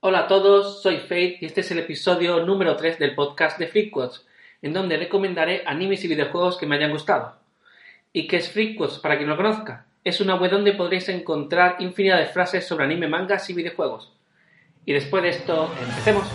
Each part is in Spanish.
Hola a todos, soy Faith y este es el episodio número 3 del podcast de Freakquotes, en donde recomendaré animes y videojuegos que me hayan gustado. ¿Y qué es Freakquotes para quien no lo conozca? Es una web donde podréis encontrar infinidad de frases sobre anime, mangas y videojuegos. Y después de esto, empecemos.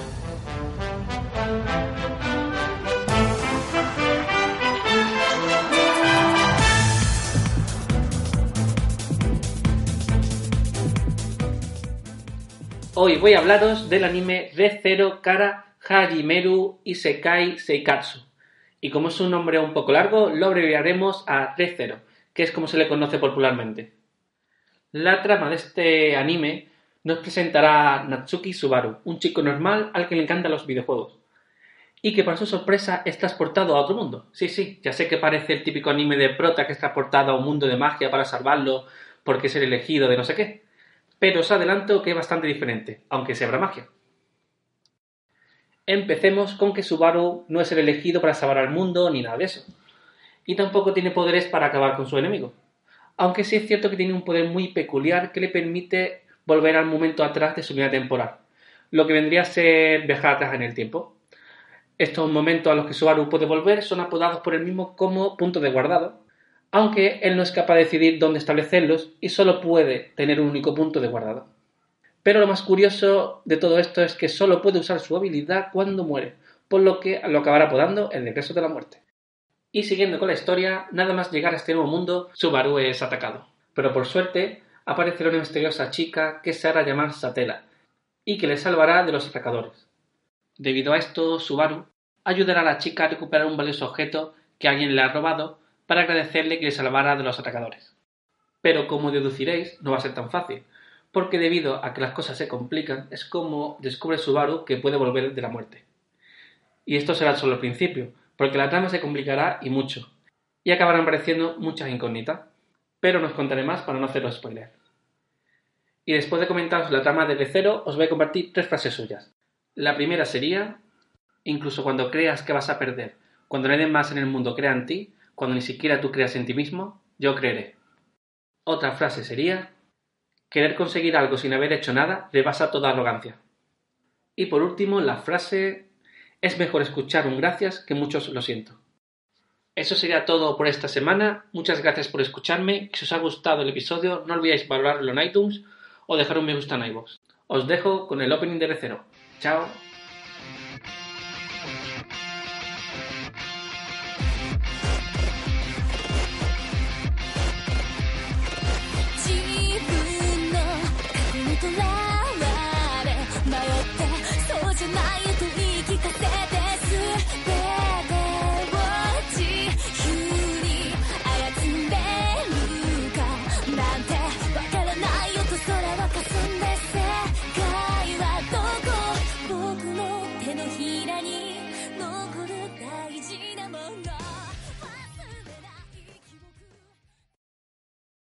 Hoy voy a hablaros del anime D0 Kara Hajimeru Isekai Seikatsu. Y como es un nombre un poco largo, lo abreviaremos a D0, que es como se le conoce popularmente. La trama de este anime nos presentará Natsuki Subaru, un chico normal al que le encantan los videojuegos. Y que para su sorpresa es transportado a otro mundo. Sí, sí, ya sé que parece el típico anime de prota que es transportado a un mundo de magia para salvarlo porque es el elegido de no sé qué pero os adelanto que es bastante diferente, aunque se habrá magia. Empecemos con que Subaru no es el elegido para salvar al mundo ni nada de eso, y tampoco tiene poderes para acabar con su enemigo, aunque sí es cierto que tiene un poder muy peculiar que le permite volver al momento atrás de su vida temporal, lo que vendría a ser viajar atrás en el tiempo. Estos momentos a los que Subaru puede volver son apodados por él mismo como puntos de guardado, aunque él no es capaz de decidir dónde establecerlos y solo puede tener un único punto de guardado. Pero lo más curioso de todo esto es que solo puede usar su habilidad cuando muere, por lo que lo acabará apodando el regreso de la muerte. Y siguiendo con la historia, nada más llegar a este nuevo mundo, Subaru es atacado. Pero por suerte, aparecerá una misteriosa chica que se hará llamar Satela, y que le salvará de los atacadores. Debido a esto, Subaru ayudará a la chica a recuperar un valioso objeto que alguien le ha robado para agradecerle que le salvara de los atacadores. Pero como deduciréis, no va a ser tan fácil, porque debido a que las cosas se complican, es como descubre Subaru que puede volver de la muerte. Y esto será solo el principio, porque la trama se complicará y mucho, y acabarán apareciendo muchas incógnitas, pero no os contaré más para no haceros spoiler. Y después de comentaros la trama desde cero, os voy a compartir tres frases suyas. La primera sería, incluso cuando creas que vas a perder, cuando nadie más en el mundo crea en ti, cuando ni siquiera tú creas en ti mismo, yo creeré. Otra frase sería, querer conseguir algo sin haber hecho nada rebasa toda arrogancia. Y por último, la frase, es mejor escuchar un gracias que muchos lo siento. Eso sería todo por esta semana. Muchas gracias por escucharme. Si os ha gustado el episodio, no olvidéis valorarlo en iTunes o dejar un me gusta en iVoox. Os dejo con el opening de cero. Chao. に残る大事なもの